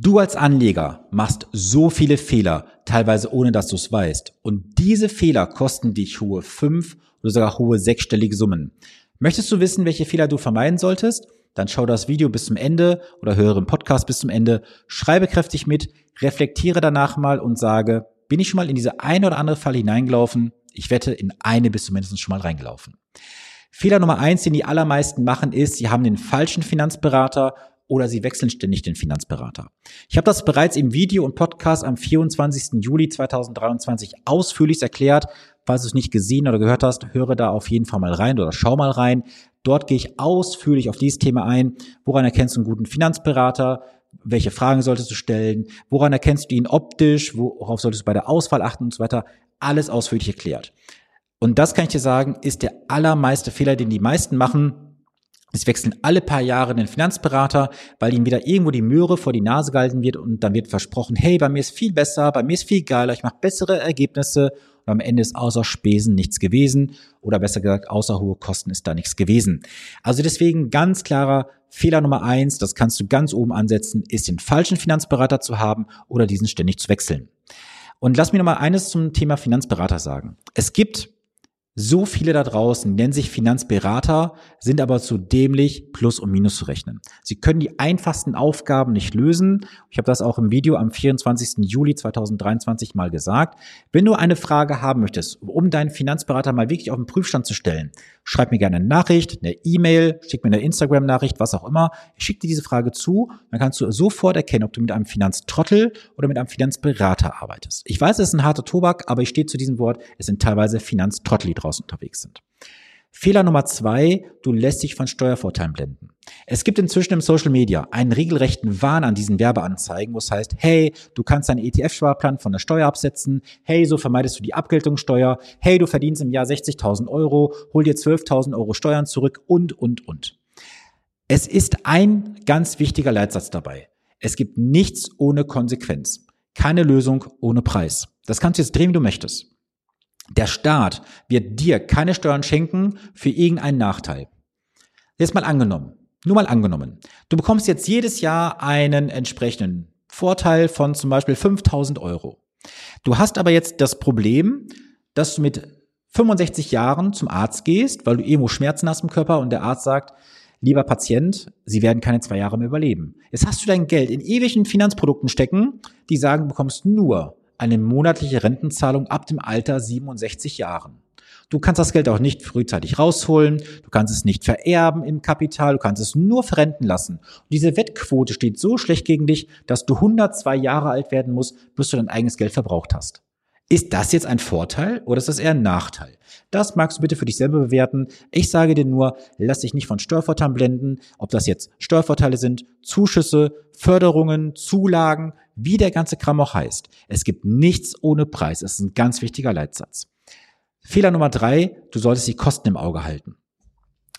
Du als Anleger machst so viele Fehler, teilweise ohne dass du es weißt. Und diese Fehler kosten dich hohe fünf oder sogar hohe sechsstellige Summen. Möchtest du wissen, welche Fehler du vermeiden solltest? Dann schau das Video bis zum Ende oder höre den Podcast bis zum Ende, schreibe kräftig mit, reflektiere danach mal und sage, bin ich schon mal in diese eine oder andere Falle hineingelaufen? Ich wette, in eine bist du mindestens schon mal reingelaufen. Fehler Nummer eins, den die allermeisten machen, ist, sie haben den falschen Finanzberater oder sie wechseln ständig den Finanzberater. Ich habe das bereits im Video und Podcast am 24. Juli 2023 ausführlich erklärt. Falls du es nicht gesehen oder gehört hast, höre da auf jeden Fall mal rein oder schau mal rein. Dort gehe ich ausführlich auf dieses Thema ein. Woran erkennst du einen guten Finanzberater? Welche Fragen solltest du stellen? Woran erkennst du ihn optisch? Worauf solltest du bei der Auswahl achten und so weiter? Alles ausführlich erklärt. Und das kann ich dir sagen, ist der allermeiste Fehler, den die meisten machen, es wechseln alle paar Jahre den Finanzberater, weil ihnen wieder irgendwo die Möhre vor die Nase gehalten wird und dann wird versprochen, hey, bei mir ist viel besser, bei mir ist viel geiler, ich mache bessere Ergebnisse und am Ende ist außer Spesen nichts gewesen oder besser gesagt, außer hohe Kosten ist da nichts gewesen. Also deswegen ganz klarer Fehler Nummer eins, das kannst du ganz oben ansetzen, ist den falschen Finanzberater zu haben oder diesen ständig zu wechseln. Und lass mir nochmal eines zum Thema Finanzberater sagen. Es gibt so viele da draußen nennen sich Finanzberater, sind aber zu dämlich, Plus und Minus zu rechnen. Sie können die einfachsten Aufgaben nicht lösen. Ich habe das auch im Video am 24. Juli 2023 mal gesagt. Wenn du eine Frage haben möchtest, um deinen Finanzberater mal wirklich auf den Prüfstand zu stellen, schreib mir gerne eine Nachricht, eine E-Mail, schick mir eine Instagram-Nachricht, was auch immer. Ich schicke dir diese Frage zu, dann kannst du sofort erkennen, ob du mit einem Finanztrottel oder mit einem Finanzberater arbeitest. Ich weiß, es ist ein harter Tobak, aber ich stehe zu diesem Wort, es sind teilweise Finanztrottel, die draußen unterwegs sind. Fehler Nummer zwei, du lässt dich von Steuervorteilen blenden. Es gibt inzwischen im Social Media einen regelrechten Wahn an diesen Werbeanzeigen, wo es heißt, hey, du kannst deinen ETF-Sparplan von der Steuer absetzen, hey, so vermeidest du die Abgeltungssteuer, hey, du verdienst im Jahr 60.000 Euro, hol dir 12.000 Euro Steuern zurück und, und, und. Es ist ein ganz wichtiger Leitsatz dabei. Es gibt nichts ohne Konsequenz. Keine Lösung ohne Preis. Das kannst du jetzt drehen, wie du möchtest. Der Staat wird dir keine Steuern schenken für irgendeinen Nachteil. Jetzt mal angenommen, nur mal angenommen, du bekommst jetzt jedes Jahr einen entsprechenden Vorteil von zum Beispiel 5000 Euro. Du hast aber jetzt das Problem, dass du mit 65 Jahren zum Arzt gehst, weil du irgendwo Schmerzen hast im Körper und der Arzt sagt, lieber Patient, Sie werden keine zwei Jahre mehr überleben. Jetzt hast du dein Geld in ewigen Finanzprodukten stecken, die sagen, du bekommst nur eine monatliche Rentenzahlung ab dem Alter 67 Jahren. Du kannst das Geld auch nicht frühzeitig rausholen, du kannst es nicht vererben im Kapital, du kannst es nur verrenten lassen. Und diese Wettquote steht so schlecht gegen dich, dass du 102 Jahre alt werden musst, bis du dein eigenes Geld verbraucht hast. Ist das jetzt ein Vorteil oder ist das eher ein Nachteil? Das magst du bitte für dich selber bewerten. Ich sage dir nur, lass dich nicht von Steuervorteilen blenden, ob das jetzt Steuervorteile sind, Zuschüsse, Förderungen, Zulagen, wie der ganze Kram auch heißt. Es gibt nichts ohne Preis. Das ist ein ganz wichtiger Leitsatz. Fehler Nummer drei, du solltest die Kosten im Auge halten.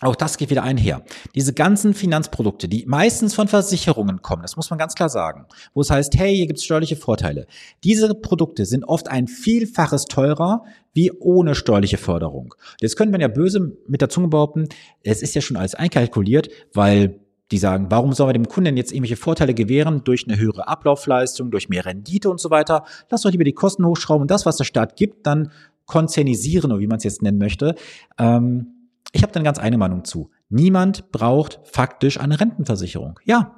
Auch das geht wieder einher. Diese ganzen Finanzprodukte, die meistens von Versicherungen kommen, das muss man ganz klar sagen, wo es heißt, hey, hier gibt es steuerliche Vorteile. Diese Produkte sind oft ein Vielfaches teurer wie ohne steuerliche Förderung. Jetzt könnte man ja böse mit der Zunge behaupten, es ist ja schon alles einkalkuliert, weil die sagen, warum sollen wir dem Kunden jetzt irgendwelche Vorteile gewähren durch eine höhere Ablaufleistung, durch mehr Rendite und so weiter? Lass doch lieber die Kosten hochschrauben und das, was der Staat gibt, dann konzernisieren oder wie man es jetzt nennen möchte. Ähm, ich habe dann ganz eine Meinung zu. Niemand braucht faktisch eine Rentenversicherung. Ja,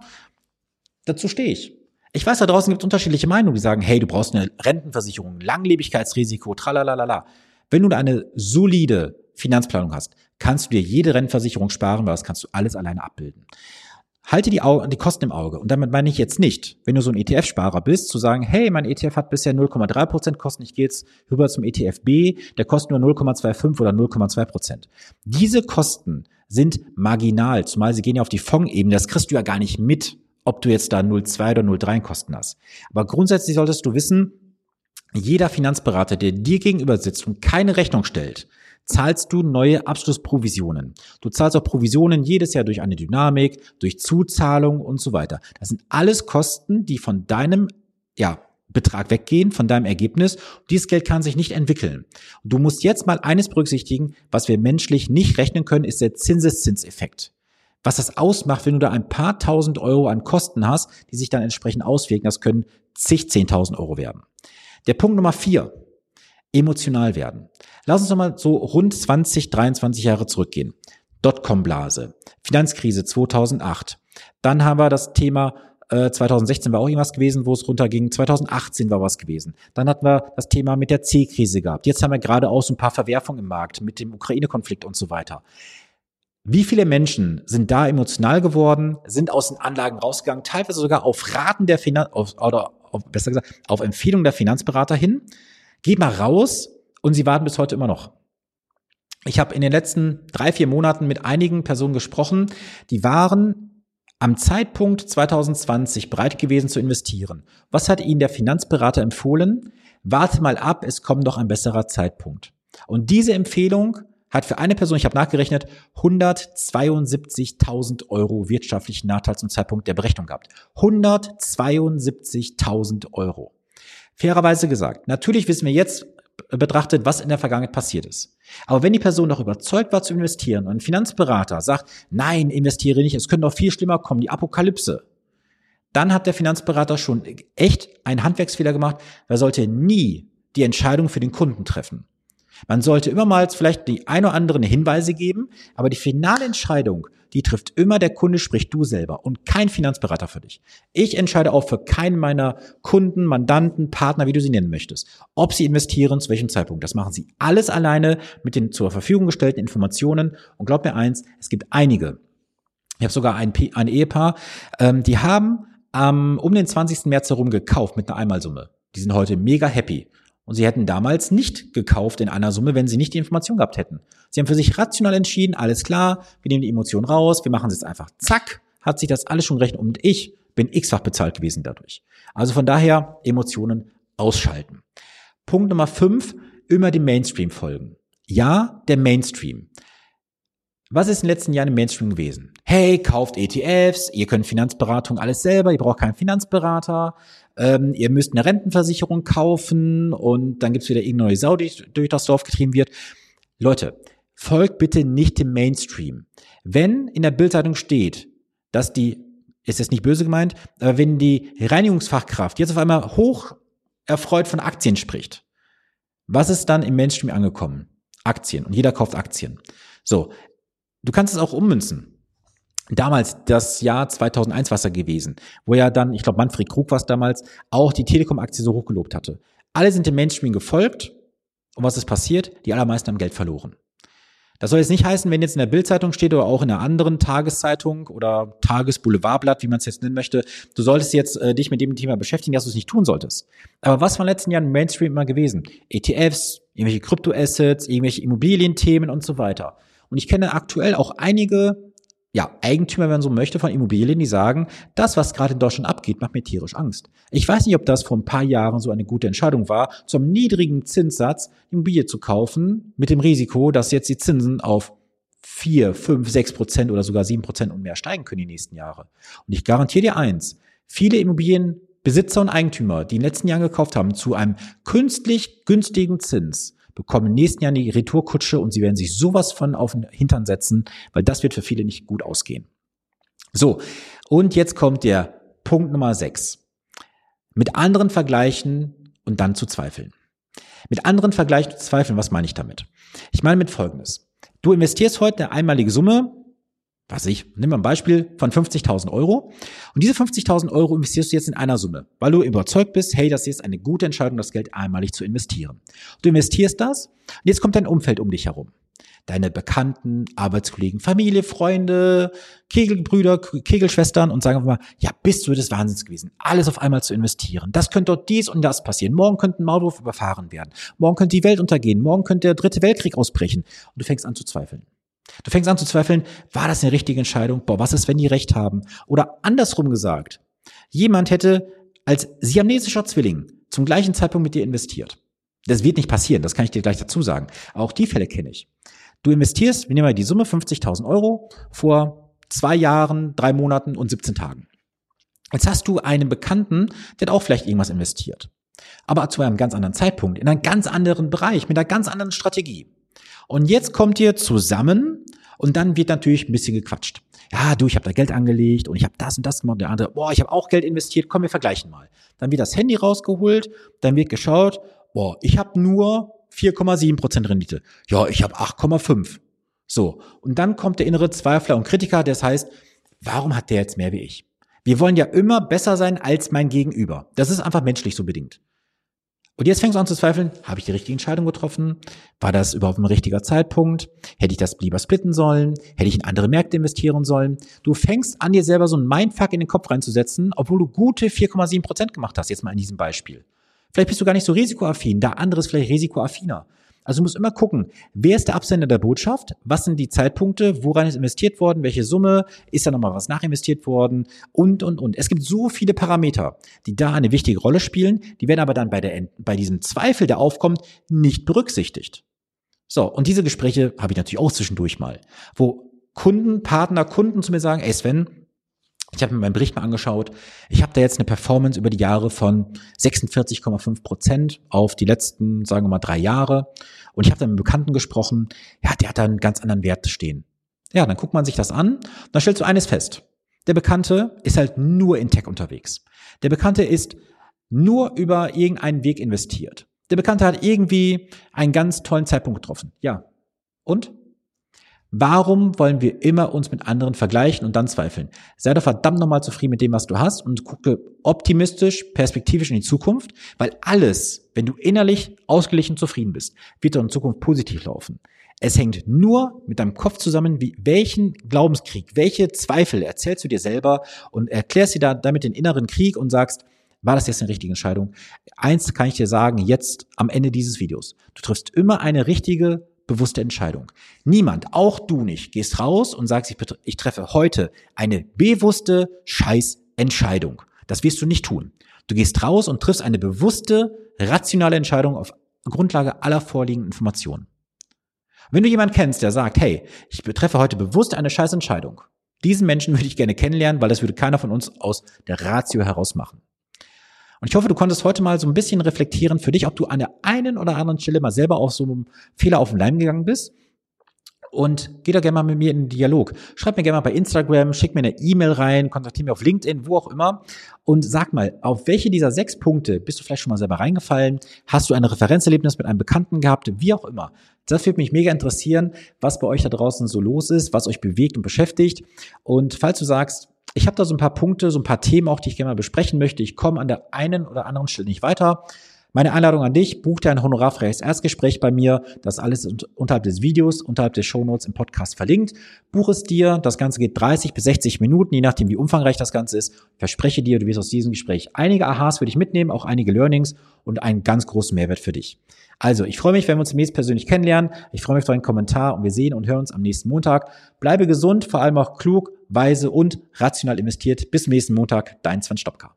dazu stehe ich. Ich weiß, da draußen gibt es unterschiedliche Meinungen, die sagen, hey, du brauchst eine Rentenversicherung, Langlebigkeitsrisiko, tralalala. Wenn du eine solide Finanzplanung hast, kannst du dir jede Rentenversicherung sparen, weil das kannst du alles alleine abbilden. Halte die, Au die Kosten im Auge. Und damit meine ich jetzt nicht, wenn du so ein ETF-Sparer bist, zu sagen, hey, mein ETF hat bisher 0,3% Kosten, ich gehe jetzt rüber zum ETF B, der kostet nur 0,25 oder 0,2%. Diese Kosten sind marginal, zumal sie gehen ja auf die Fondsebene, das kriegst du ja gar nicht mit, ob du jetzt da 0,2 oder 0,3 Kosten hast. Aber grundsätzlich solltest du wissen, jeder Finanzberater, der dir gegenüber sitzt und keine Rechnung stellt, zahlst du neue Abschlussprovisionen. Du zahlst auch Provisionen jedes Jahr durch eine Dynamik, durch Zuzahlung und so weiter. Das sind alles Kosten, die von deinem, ja, Betrag weggehen von deinem Ergebnis. dieses Geld kann sich nicht entwickeln. du musst jetzt mal eines berücksichtigen, was wir menschlich nicht rechnen können, ist der Zinseszinseffekt. was das ausmacht, wenn du da ein paar tausend Euro an Kosten hast, die sich dann entsprechend auswirken. Das können zig, zehntausend Euro werden. Der Punkt Nummer vier, emotional werden. Lass uns nochmal so rund 20, 23 Jahre zurückgehen. Dotcom-Blase, Finanzkrise 2008. Dann haben wir das Thema 2016 äh, war auch irgendwas gewesen, wo es runterging. 2018 war was gewesen. Dann hatten wir das Thema mit der C-Krise gehabt. Jetzt haben wir gerade auch so ein paar Verwerfungen im Markt mit dem Ukraine-Konflikt und so weiter. Wie viele Menschen sind da emotional geworden, sind aus den Anlagen rausgegangen, teilweise sogar auf Raten der Finanz oder auf, besser gesagt auf Empfehlung der Finanzberater hin. Geht mal raus und sie warten bis heute immer noch. Ich habe in den letzten drei, vier Monaten mit einigen Personen gesprochen, die waren am Zeitpunkt 2020 bereit gewesen zu investieren. Was hat ihnen der Finanzberater empfohlen? Warte mal ab, es kommt doch ein besserer Zeitpunkt. Und diese Empfehlung hat für eine Person, ich habe nachgerechnet, 172.000 Euro wirtschaftlichen Nachteil zum Zeitpunkt der Berechnung gehabt. 172.000 Euro. Fairerweise gesagt, natürlich wissen wir jetzt betrachtet, was in der Vergangenheit passiert ist. Aber wenn die Person noch überzeugt war zu investieren und ein Finanzberater sagt, nein, investiere nicht, es könnte noch viel schlimmer kommen, die Apokalypse, dann hat der Finanzberater schon echt einen Handwerksfehler gemacht, er sollte nie die Entscheidung für den Kunden treffen. Man sollte immer mal vielleicht die ein oder anderen Hinweise geben, aber die finale Entscheidung, die trifft immer der Kunde, sprich du selber und kein Finanzberater für dich. Ich entscheide auch für keinen meiner Kunden, Mandanten, Partner, wie du sie nennen möchtest, ob sie investieren, zu welchem Zeitpunkt. Das machen sie alles alleine mit den zur Verfügung gestellten Informationen. Und glaub mir eins, es gibt einige. Ich habe sogar ein, ein Ehepaar, ähm, die haben ähm, um den 20. März herum gekauft mit einer Einmalsumme. Die sind heute mega happy. Und sie hätten damals nicht gekauft in einer Summe, wenn sie nicht die Information gehabt hätten. Sie haben für sich rational entschieden, alles klar, wir nehmen die Emotion raus, wir machen es jetzt einfach. Zack, hat sich das alles schon gerechnet und ich bin x-fach bezahlt gewesen dadurch. Also von daher Emotionen ausschalten. Punkt Nummer fünf, immer dem Mainstream folgen. Ja, der Mainstream. Was ist in den letzten Jahren im Mainstream gewesen? Hey, kauft ETFs, ihr könnt Finanzberatung alles selber, ihr braucht keinen Finanzberater, ähm, ihr müsst eine Rentenversicherung kaufen und dann gibt's wieder irgendeine neue Sau, die durch das Dorf getrieben wird. Leute, folgt bitte nicht dem Mainstream. Wenn in der Bildzeitung steht, dass die, ist jetzt nicht böse gemeint, aber wenn die Reinigungsfachkraft jetzt auf einmal hoch erfreut von Aktien spricht, was ist dann im Mainstream angekommen? Aktien. Und jeder kauft Aktien. So, Du kannst es auch ummünzen. Damals, das Jahr 2001 war es ja gewesen, wo ja dann, ich glaube Manfred Krug war es damals, auch die Telekom-Aktie so hochgelobt hatte. Alle sind dem Mainstream gefolgt und was ist passiert? Die allermeisten haben Geld verloren. Das soll jetzt nicht heißen, wenn jetzt in der Bildzeitung steht oder auch in einer anderen Tageszeitung oder Tagesboulevardblatt, wie man es jetzt nennen möchte, du solltest jetzt äh, dich mit dem Thema beschäftigen, dass du es nicht tun solltest. Aber was war in den letzten Jahren Mainstream immer gewesen? ETFs, irgendwelche Kryptoassets, irgendwelche Immobilienthemen und so weiter. Und ich kenne aktuell auch einige ja, Eigentümer, wenn man so möchte, von Immobilien, die sagen, das, was gerade in Deutschland abgeht, macht mir tierisch Angst. Ich weiß nicht, ob das vor ein paar Jahren so eine gute Entscheidung war, zum niedrigen Zinssatz Immobilie zu kaufen, mit dem Risiko, dass jetzt die Zinsen auf vier, fünf, sechs Prozent oder sogar sieben Prozent und mehr steigen können die nächsten Jahre. Und ich garantiere dir eins, viele Immobilienbesitzer und Eigentümer, die in den letzten Jahren gekauft haben, zu einem künstlich günstigen Zins, bekommen nächsten Jahr die Retourkutsche und sie werden sich sowas von auf den Hintern setzen, weil das wird für viele nicht gut ausgehen. So, und jetzt kommt der Punkt Nummer 6. Mit anderen vergleichen und dann zu zweifeln. Mit anderen vergleichen und zweifeln, was meine ich damit? Ich meine mit Folgendes. Du investierst heute eine einmalige Summe was ich, nimm mal ein Beispiel von 50.000 Euro. Und diese 50.000 Euro investierst du jetzt in einer Summe, weil du überzeugt bist, hey, das ist jetzt eine gute Entscheidung, das Geld einmalig zu investieren. Du investierst das und jetzt kommt dein Umfeld um dich herum. Deine Bekannten, Arbeitskollegen, Familie, Freunde, Kegelbrüder, Kegelschwestern und sagen einfach mal, ja, bist du des Wahnsinns gewesen, alles auf einmal zu investieren. Das könnte dort dies und das passieren. Morgen könnte ein Maulwurf überfahren werden. Morgen könnte die Welt untergehen. Morgen könnte der dritte Weltkrieg ausbrechen. Und du fängst an zu zweifeln. Du fängst an zu zweifeln, war das eine richtige Entscheidung? Boah, was ist, wenn die recht haben? Oder andersrum gesagt, jemand hätte als siamesischer Zwilling zum gleichen Zeitpunkt mit dir investiert. Das wird nicht passieren, das kann ich dir gleich dazu sagen. Auch die Fälle kenne ich. Du investierst, wir nehmen mal die Summe 50.000 Euro vor zwei Jahren, drei Monaten und 17 Tagen. Jetzt hast du einen Bekannten, der hat auch vielleicht irgendwas investiert. Aber zu einem ganz anderen Zeitpunkt, in einem ganz anderen Bereich, mit einer ganz anderen Strategie. Und jetzt kommt ihr zusammen und dann wird natürlich ein bisschen gequatscht. ja, du, ich habe da Geld angelegt und ich habe das und das gemacht. Und der andere, boah, ich habe auch Geld investiert, komm, wir vergleichen mal. Dann wird das Handy rausgeholt, dann wird geschaut, boah, ich habe nur 4,7% Rendite. Ja, ich habe 8,5. So, und dann kommt der innere Zweifler und Kritiker, das heißt, warum hat der jetzt mehr wie ich? Wir wollen ja immer besser sein als mein Gegenüber. Das ist einfach menschlich so bedingt. Und jetzt fängst du an zu zweifeln, habe ich die richtige Entscheidung getroffen? War das überhaupt ein richtiger Zeitpunkt? Hätte ich das lieber splitten sollen? Hätte ich in andere Märkte investieren sollen? Du fängst an, dir selber so ein Mindfuck in den Kopf reinzusetzen, obwohl du gute 4,7 Prozent gemacht hast, jetzt mal in diesem Beispiel. Vielleicht bist du gar nicht so risikoaffin, da anderes vielleicht risikoaffiner. Also du musst immer gucken, wer ist der Absender der Botschaft? Was sind die Zeitpunkte? Woran ist investiert worden? Welche Summe? Ist da nochmal was nachinvestiert worden? Und, und, und. Es gibt so viele Parameter, die da eine wichtige Rolle spielen. Die werden aber dann bei, der, bei diesem Zweifel, der aufkommt, nicht berücksichtigt. So, und diese Gespräche habe ich natürlich auch zwischendurch mal, wo Kunden, Partner, Kunden zu mir sagen, ey Sven, ich habe mir meinen Bericht mal angeschaut. Ich habe da jetzt eine Performance über die Jahre von 46,5 Prozent auf die letzten, sagen wir mal, drei Jahre. Und ich habe dann mit einem Bekannten gesprochen. Ja, der hat da einen ganz anderen Wert stehen. Ja, dann guckt man sich das an. Dann stellst du eines fest. Der Bekannte ist halt nur in Tech unterwegs. Der Bekannte ist nur über irgendeinen Weg investiert. Der Bekannte hat irgendwie einen ganz tollen Zeitpunkt getroffen. Ja. Und? Warum wollen wir immer uns mit anderen vergleichen und dann zweifeln? Sei doch verdammt nochmal zufrieden mit dem, was du hast und gucke optimistisch, perspektivisch in die Zukunft, weil alles, wenn du innerlich ausgeglichen zufrieden bist, wird doch in Zukunft positiv laufen. Es hängt nur mit deinem Kopf zusammen, wie welchen Glaubenskrieg, welche Zweifel erzählst du dir selber und erklärst dir da damit den inneren Krieg und sagst, war das jetzt eine richtige Entscheidung? Eins kann ich dir sagen, jetzt am Ende dieses Videos. Du triffst immer eine richtige bewusste Entscheidung. Niemand, auch du nicht, gehst raus und sagst, ich, ich treffe heute eine bewusste Scheißentscheidung. Das wirst du nicht tun. Du gehst raus und triffst eine bewusste, rationale Entscheidung auf Grundlage aller vorliegenden Informationen. Wenn du jemanden kennst, der sagt, hey, ich treffe heute bewusst eine Scheißentscheidung, diesen Menschen würde ich gerne kennenlernen, weil das würde keiner von uns aus der Ratio heraus machen. Und ich hoffe, du konntest heute mal so ein bisschen reflektieren für dich, ob du an der einen oder anderen Stelle mal selber auf so einem Fehler auf den Leim gegangen bist. Und geh da gerne mal mit mir in den Dialog. Schreib mir gerne mal bei Instagram, schick mir eine E-Mail rein, kontaktiere mich auf LinkedIn, wo auch immer. Und sag mal, auf welche dieser sechs Punkte bist du vielleicht schon mal selber reingefallen? Hast du ein Referenzerlebnis mit einem Bekannten gehabt? Wie auch immer. Das würde mich mega interessieren, was bei euch da draußen so los ist, was euch bewegt und beschäftigt. Und falls du sagst, ich habe da so ein paar Punkte, so ein paar Themen auch, die ich gerne mal besprechen möchte. Ich komme an der einen oder anderen Stelle nicht weiter. Meine Einladung an dich, buch dir ein honorarfreies Erstgespräch bei mir. Das alles unterhalb des Videos, unterhalb des Shownotes im Podcast verlinkt. Buch es dir. Das Ganze geht 30 bis 60 Minuten, je nachdem, wie umfangreich das Ganze ist. Ich verspreche dir, du wirst aus diesem Gespräch einige Aha's für dich mitnehmen, auch einige Learnings und einen ganz großen Mehrwert für dich. Also, ich freue mich, wenn wir uns demnächst persönlich kennenlernen. Ich freue mich auf deinen Kommentar und wir sehen und hören uns am nächsten Montag. Bleibe gesund, vor allem auch klug, weise und rational investiert. Bis nächsten Montag, dein Sven Stopka.